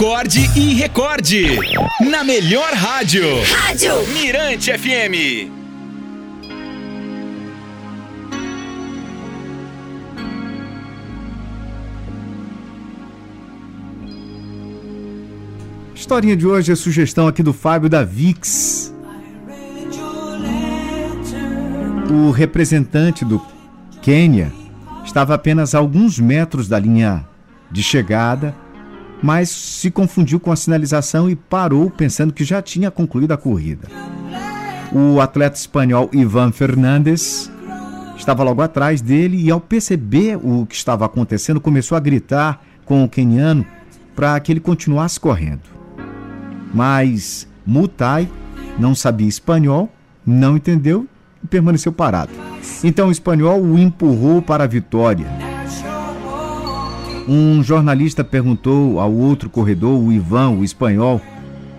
acorde e recorde. Na melhor rádio. Rádio Mirante FM. Historinha de hoje é sugestão aqui do Fábio da Vix. O representante do Quênia estava apenas a alguns metros da linha de chegada, mas se confundiu com a sinalização e parou pensando que já tinha concluído a corrida. O atleta espanhol Ivan Fernandes estava logo atrás dele e, ao perceber o que estava acontecendo, começou a gritar com o queniano para que ele continuasse correndo. Mas Mutai não sabia espanhol, não entendeu e permaneceu parado. Então o espanhol o empurrou para a vitória. Um jornalista perguntou ao outro corredor, o Ivan, o espanhol,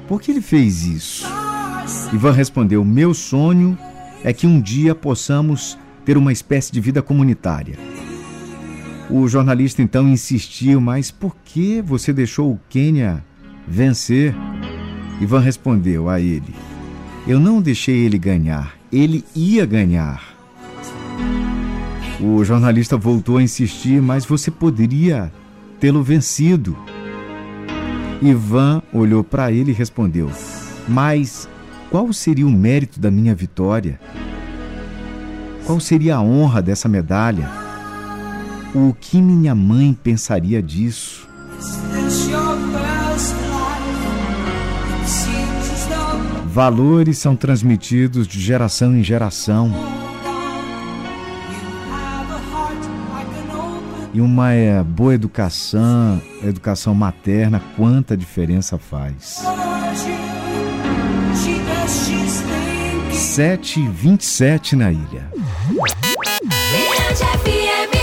por que ele fez isso? Ivan respondeu: Meu sonho é que um dia possamos ter uma espécie de vida comunitária. O jornalista então insistiu: Mas por que você deixou o Quênia vencer? Ivan respondeu a ele: Eu não deixei ele ganhar, ele ia ganhar. O jornalista voltou a insistir, mas você poderia tê-lo vencido. Ivan olhou para ele e respondeu: Mas qual seria o mérito da minha vitória? Qual seria a honra dessa medalha? O que minha mãe pensaria disso? Valores são transmitidos de geração em geração. E uma é, boa educação, educação materna, quanta diferença faz. 7 e 27 na ilha. FM